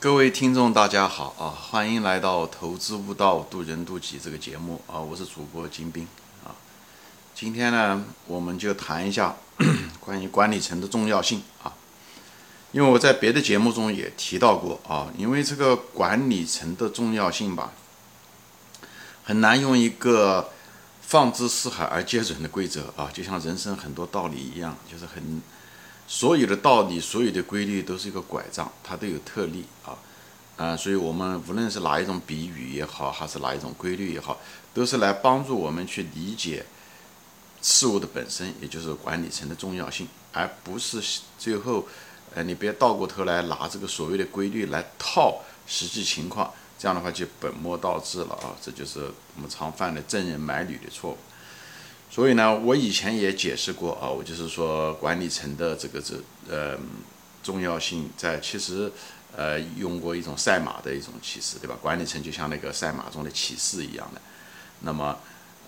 各位听众，大家好啊！欢迎来到《投资悟道，渡人渡己》这个节目啊！我是主播金兵啊。今天呢，我们就谈一下 关于管理层的重要性啊。因为我在别的节目中也提到过啊，因为这个管理层的重要性吧，很难用一个放之四海而皆准的规则啊，就像人生很多道理一样，就是很。所有的道理，所有的规律都是一个拐杖，它都有特例啊，啊，所以我们无论是哪一种比喻也好，还是哪一种规律也好，都是来帮助我们去理解事物的本身，也就是管理层的重要性，而不是最后，呃，你别倒过头来拿这个所谓的规律来套实际情况，这样的话就本末倒置了啊，这就是我们常犯的赠人买履的错误。所以呢，我以前也解释过啊，我就是说管理层的这个这呃重要性，在其实呃用过一种赛马的一种骑士，对吧？管理层就像那个赛马中的骑士一样的。那么，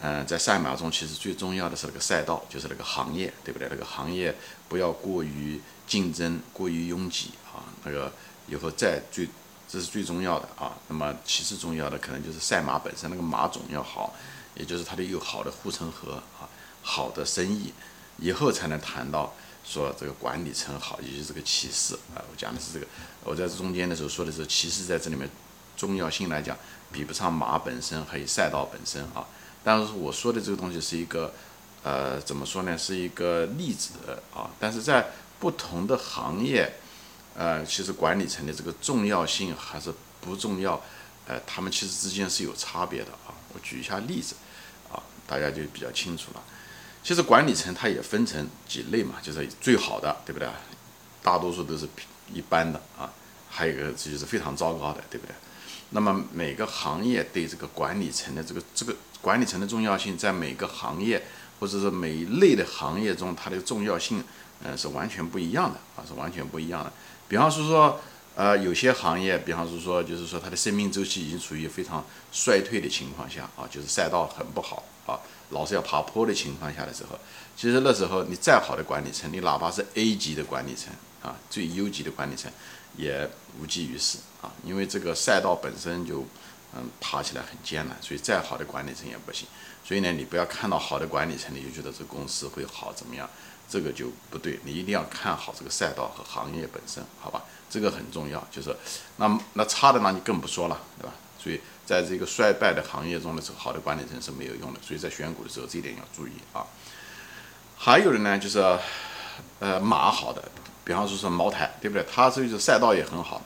嗯，在赛马中，其实最重要的是那个赛道，就是那个行业，对不对？那个行业不要过于竞争，过于拥挤啊。那个以后再最，这是最重要的啊。那么其次重要的可能就是赛马本身，那个马种要好。也就是它得有好的护城河啊，好的生意，以后才能谈到说这个管理层好，以及这个骑士啊。我讲的是这个，我在中间的时候说的是骑士在这里面重要性来讲，比不上马本身还有赛道本身啊。但是我说的这个东西是一个，呃，怎么说呢？是一个例子啊。但是在不同的行业，呃，其实管理层的这个重要性还是不重要，呃，他们其实之间是有差别的啊。我举一下例子。啊大家就比较清楚了。其实管理层它也分成几类嘛，就是最好的，对不对？大多数都是一般的啊，还有一个就是非常糟糕的，对不对？那么每个行业对这个管理层的这个这个管理层的重要性，在每个行业或者是每一类的行业中，它的重要性，嗯，是完全不一样的啊，是完全不一样的。比方说说，呃，有些行业，比方说说，就是说它的生命周期已经处于非常衰退的情况下啊，就是赛道很不好。啊，老是要爬坡的情况下的时候，其实那时候你再好的管理层，你哪怕是 A 级的管理层啊，最优级的管理层，也无济于事啊，因为这个赛道本身就嗯爬起来很艰难，所以再好的管理层也不行。所以呢，你不要看到好的管理层，你就觉得这公司会好怎么样？这个就不对，你一定要看好这个赛道和行业本身，好吧？这个很重要。就是那那差的那你更不说了，对吧？所以，在这个衰败的行业中的时候，好的管理层是没有用的。所以在选股的时候，这一点要注意啊。还有的呢，就是，呃，马好的，比方说说茅台，对不对？它这个赛道也很好，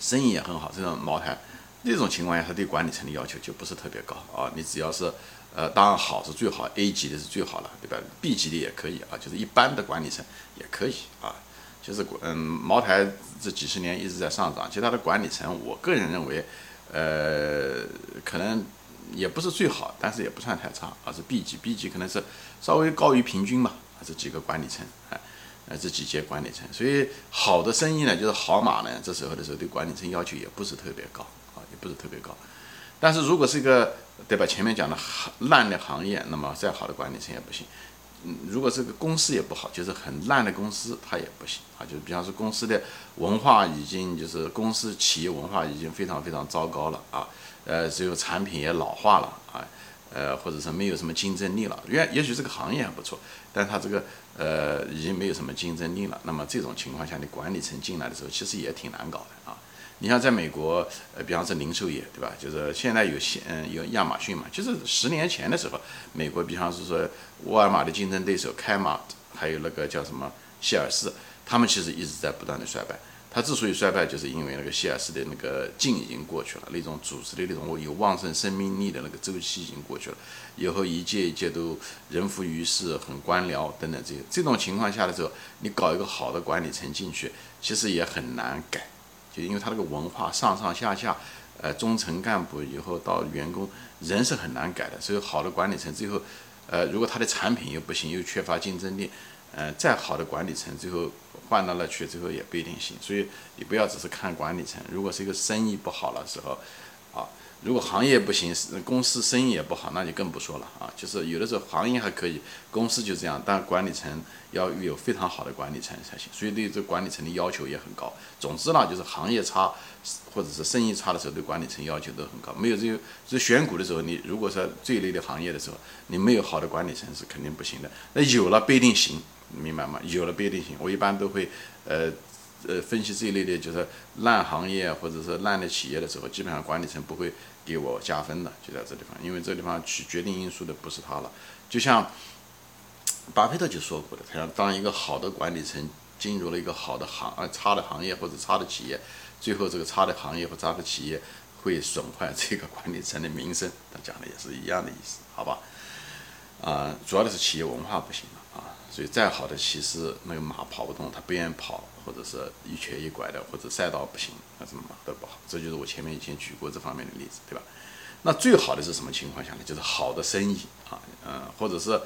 生意也很好。这种茅台，那种情况下，它对管理层的要求就不是特别高啊。你只要是，呃，当然好是最好，A 级的是最好了，对吧？B 级的也可以啊，就是一般的管理层也可以啊。就是嗯，茅台这几十年一直在上涨，其实它的管理层，我个人认为。呃，可能也不是最好，但是也不算太差，而是 B 级，B 级可能是稍微高于平均嘛，这几个管理层，哎，呃，这几届管理层，所以好的生意呢，就是好马呢，这时候的时候对管理层要求也不是特别高，不是特别高，但是如果是一个对吧，前面讲的烂的行业，那么再好的管理层也不行。嗯，如果这个公司也不好，就是很烂的公司，它也不行啊。就是比方说公司的文化已经就是公司企业文化已经非常非常糟糕了啊。呃，只有产品也老化了啊。呃，或者是没有什么竞争力了。原也许这个行业还不错，但它这个呃已经没有什么竞争力了。那么这种情况下，你管理层进来的时候，其实也挺难搞的啊。你像在美国，呃，比方说零售业，对吧？就是现在有现嗯有亚马逊嘛，就是十年前的时候，美国比方是说沃尔玛的竞争对手开玛，还有那个叫什么希尔斯，他们其实一直在不断的衰败。它之所以衰败，就是因为那个希尔斯的那个劲已经过去了，那种组织的那种有旺盛生命力的那个周期已经过去了，以后一届一届都人浮于事，很官僚等等这些。这种情况下的时候，你搞一个好的管理层进去，其实也很难改。就因为他那个文化上上下下，呃，中层干部以后到员工，人是很难改的。所以好的管理层最后，呃，如果他的产品又不行，又缺乏竞争力，呃，再好的管理层最后换到那去，最后也不一定行。所以你不要只是看管理层，如果是一个生意不好的时候，啊。如果行业不行，公司生意也不好，那就更不说了啊。就是有的时候行业还可以，公司就这样，但管理层要有非常好的管理层才行。所以对这管理层的要求也很高。总之呢，就是行业差或者是生意差的时候，对管理层要求都很高。没有这个这选股的时候，你如果说这一类的行业的时候，你没有好的管理层是肯定不行的。那有了不一定行，明白吗？有了不一定行。我一般都会呃。呃，分析这一类的，就是烂行业或者是烂的企业的时候，基本上管理层不会给我加分的，就在这地方，因为这地方去决定因素的不是他了。就像巴菲特就说过的，他想当一个好的管理层进入了一个好的行呃差的行业或者差的企业，最后这个差的行业或差的企业会损坏这个管理层的名声。他讲的也是一样的意思，好吧？啊，主要的是企业文化不行了啊，所以再好的骑士那个马跑不动，他不愿意跑。或者是一瘸一拐的，或者赛道不行，那什么马都不好。这就是我前面以前举过这方面的例子，对吧？那最好的是什么情况下呢？就是好的生意啊，嗯，或者是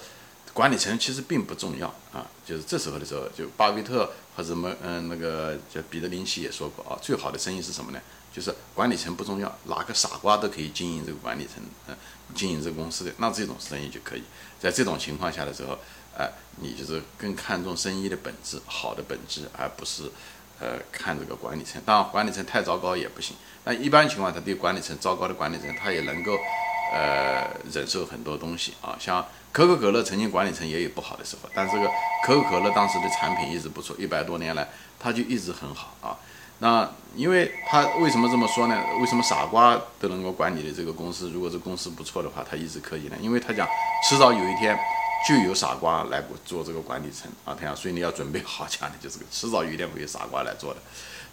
管理层其实并不重要啊。就是这时候的时候，就巴菲特和什么，嗯，那个叫彼得林奇也说过啊，最好的生意是什么呢？就是管理层不重要，哪个傻瓜都可以经营这个管理层，嗯，经营这个公司的，那这种生意就可以。在这种情况下的时候。呃，你就是更看重生意的本质，好的本质，而不是，呃，看这个管理层。当然，管理层太糟糕也不行。那一般情况，他对管理层糟糕的管理层，他也能够，呃，忍受很多东西啊。像可口可乐曾经管理层也有不好的时候，但这个可口可乐当时的产品一直不错，一百多年来，它就一直很好啊。那因为他为什么这么说呢？为什么傻瓜都能够管理的这个公司，如果这公司不错的话，他一直可以呢？因为他讲，迟早有一天。就有傻瓜来做这个管理层啊，他讲，所以你要准备好讲的，就是个迟早有一天会有傻瓜来做的，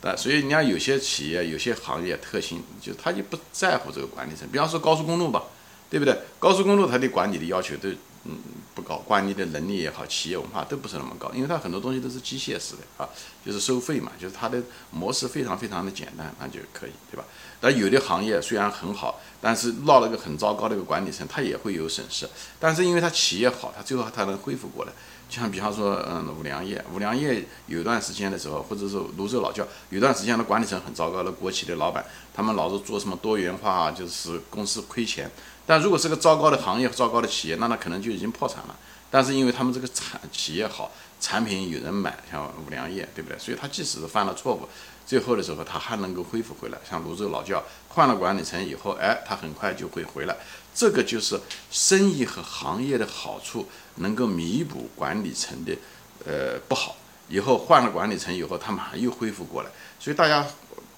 但，所以你看有些企业、有些行业特性，就他就不在乎这个管理层，比方说高速公路吧，对不对？高速公路它对管理的要求都。嗯，不高，管理的能力也好，企业文化都不是那么高，因为它很多东西都是机械式的啊，就是收费嘛，就是它的模式非常非常的简单，那就可以，对吧？但有的行业虽然很好，但是落了个很糟糕的一个管理层，它也会有损失。但是因为它企业好，它最后它能恢复过来。就像比方说，嗯，五粮液，五粮液有段时间的时候，或者是泸州老窖，有段时间的管理层很糟糕的国企的老板，他们老是做什么多元化，就是公司亏钱。但如果是个糟糕的行业、糟糕的企业，那他可能就已经破产了。但是因为他们这个产企业好，产品有人买，像五粮液，对不对？所以他即使是犯了错误，最后的时候他还能够恢复回来。像泸州老窖换了管理层以后，哎，他很快就会回来。这个就是生意和行业的好处，能够弥补管理层的呃不好。以后换了管理层以后，他们还又恢复过来。所以大家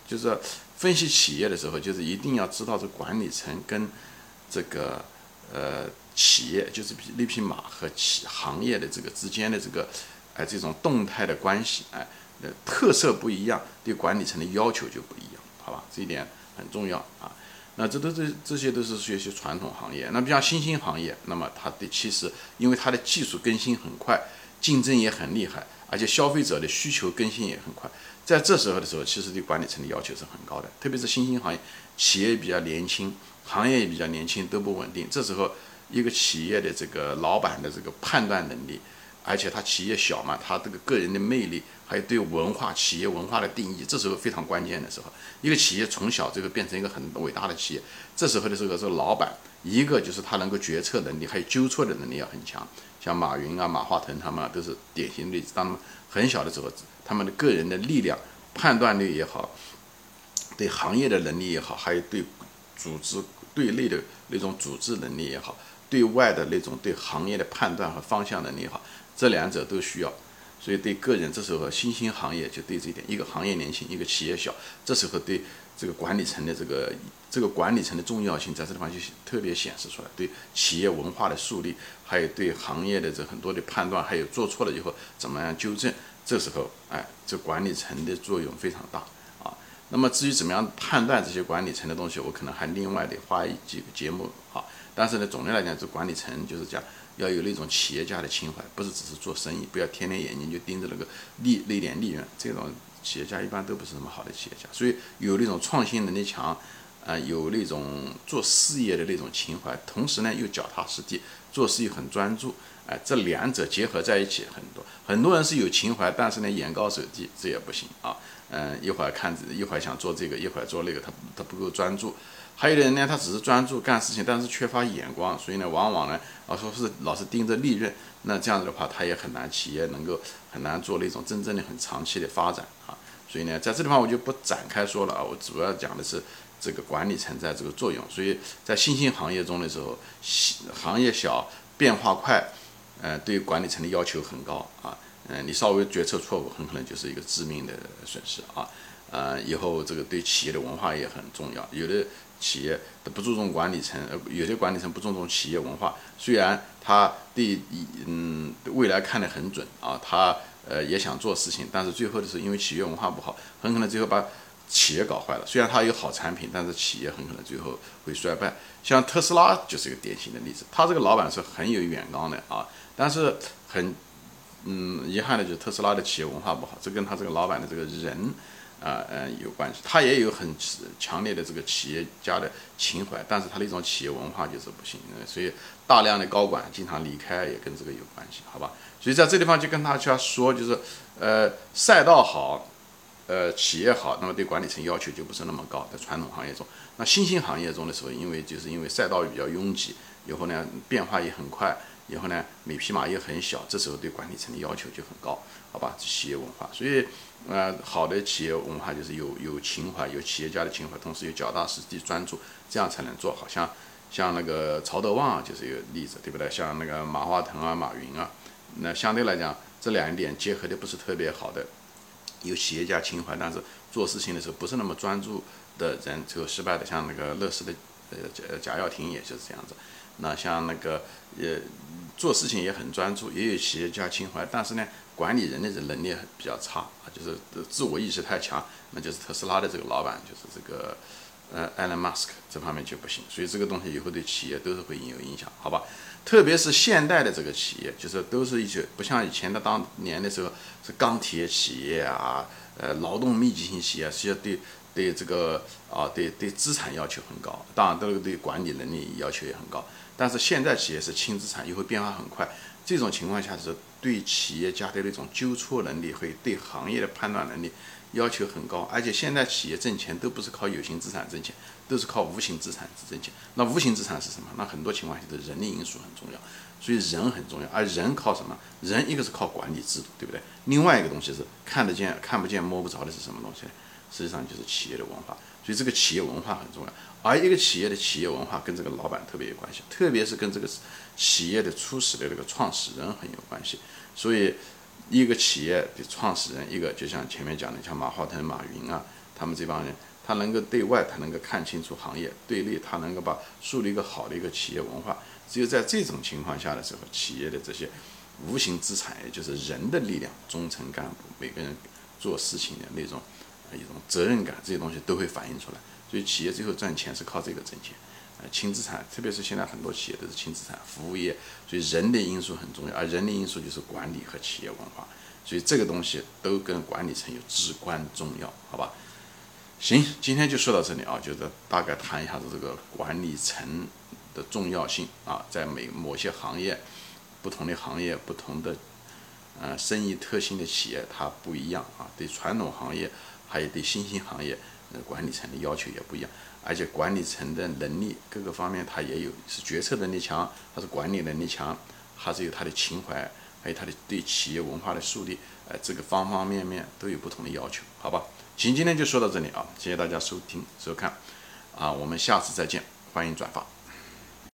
就是分析企业的时候，就是一定要知道这管理层跟。这个呃，企业就是比那匹马和企行业的这个之间的这个，哎，这种动态的关系，哎，呃，特色不一样，对管理层的要求就不一样，好吧？这一点很重要啊。那这都这这些都是学习传统行业。那比方新兴行业，那么它的其实因为它的技术更新很快，竞争也很厉害，而且消费者的需求更新也很快，在这时候的时候，其实对管理层的要求是很高的，特别是新兴行业，企业比较年轻。行业也比较年轻，都不稳定。这时候，一个企业的这个老板的这个判断能力，而且他企业小嘛，他这个个人的魅力，还有对文化、企业文化的定义，这时候非常关键的时候。一个企业从小这个变成一个很伟大的企业，这时候的时候，这个老板一个就是他能够决策能力，还有纠错的能力要很强。像马云啊、马化腾他们都是典型例子。当他们很小的时候，他们的个人的力量、判断力也好，对行业的能力也好，还有对组织。对内的那种组织能力也好，对外的那种对行业的判断和方向能力也好，这两者都需要。所以对个人，这时候新兴行业就对这一点，一个行业年轻，一个企业小，这时候对这个管理层的这个这个管理层的重要性，在这地方就特别显示出来。对企业文化的树立，还有对行业的这很多的判断，还有做错了以后怎么样纠正，这时候哎，这管理层的作用非常大。那么至于怎么样判断这些管理层的东西，我可能还另外得花几个节目啊。但是呢，总的来讲，这管理层就是讲要有那种企业家的情怀，不是只是做生意，不要天天眼睛就盯着那个利那点利润。这种企业家一般都不是什么好的企业家。所以有那种创新能力强，啊，有那种做事业的那种情怀，同时呢又脚踏实地，做事又很专注，哎，这两者结合在一起，很多很多人是有情怀，但是呢眼高手低，这也不行啊。嗯，一会儿看一会儿想做这个，一会儿做那个，他他不够专注。还有的人呢，他只是专注干事情，但是缺乏眼光，所以呢，往往呢，啊，说是老是盯着利润，那这样子的话，他也很难，企业能够很难做那种真正的很长期的发展啊。所以呢，在这地方我就不展开说了啊，我主要讲的是这个管理层在这个作用。所以在新兴行业中的时候，行业小、变化快，呃，对管理层的要求很高啊。嗯，你稍微决策错误，很可能就是一个致命的损失啊。呃，以后这个对企业的文化也很重要。有的企业不注重管理层，呃，有些管理层不注重企业文化。虽然他对嗯未来看得很准啊，他呃也想做事情，但是最后的时候，因为企业文化不好，很可能最后把企业搞坏了。虽然他有好产品，但是企业很可能最后会衰败。像特斯拉就是一个典型的例子，他这个老板是很有远纲的啊，但是很嗯遗憾的就是特斯拉的企业文化不好，这跟他这个老板的这个人。啊呃有关系，他也有很强烈的这个企业家的情怀，但是他那种企业文化就是不行，所以大量的高管经常离开也跟这个有关系，好吧？所以在这地方就跟大家说，就是呃赛道好，呃企业好，那么对管理层要求就不是那么高，在传统行业中，那新兴行业中的时候，因为就是因为赛道比较拥挤，以后呢变化也很快。以后呢，每匹马也很小，这时候对管理层的要求就很高，好吧？企业文化，所以，呃，好的企业文化就是有有情怀，有企业家的情怀，同时有脚踏实地、专注，这样才能做好。像像那个曹德旺啊就是一个例子，对不对？像那个马化腾啊、马云啊，那相对来讲，这两点结合的不是特别好的，有企业家情怀，但是做事情的时候不是那么专注的人，最后失败的。像那个乐视的呃贾贾跃亭，也就是这样子。那像那个呃做事情也很专注，也有企业家情怀，但是呢，管理人的这能力比较差啊，就是自我意识太强，那就是特斯拉的这个老板，就是这个呃埃隆·马斯克这方面就不行，所以这个东西以后对企业都是会有影响，好吧？特别是现代的这个企业，就是都是一些不像以前的当年的时候是钢铁企业啊，呃，劳动密集型企业，是要对对这个啊，对对资产要求很高，当然这个对管理能力要求也很高。但是现在企业是轻资产，又会变化很快，这种情况下是对企业家的那种纠错能力，会对行业的判断能力要求很高。而且现在企业挣钱都不是靠有形资产挣钱，都是靠无形资产挣钱。那无形资产是什么？那很多情况下的人力因素很重要，所以人很重要。而人靠什么？人一个是靠管理制度，对不对？另外一个东西是看得见、看不见、摸不着的是什么东西？实际上就是企业的文化。所以这个企业文化很重要。而一个企业的企业文化跟这个老板特别有关系，特别是跟这个企业的初始的这个创始人很有关系。所以，一个企业的创始人，一个就像前面讲的，像马化腾、马云啊，他们这帮人，他能够对外，他能够看清楚行业；对内，他能够把树立一个好的一个企业文化。只有在这种情况下的时候，企业的这些无形资产，也就是人的力量、中层干部，每个人做事情的那种一种责任感，这些东西都会反映出来。所以企业最后赚钱是靠这个挣钱，呃，轻资产，特别是现在很多企业都是轻资产服务业，所以人的因素很重要，而人的因素就是管理和企业文化，所以这个东西都跟管理层有至关重要，好吧？行，今天就说到这里啊，就是大概谈一下子这个管理层的重要性啊，在每某些行业、不同的行业、不同的呃生意特性的企业它不一样啊，对传统行业还有对新兴行业。管理层的要求也不一样，而且管理层的能力各个方面它也有，是决策能力强，还是管理能力强，还是有他的情怀，还有他的对企业文化的树立，呃，这个方方面面都有不同的要求，好吧？行，今天就说到这里啊，谢谢大家收听收看，啊，我们下次再见，欢迎转发。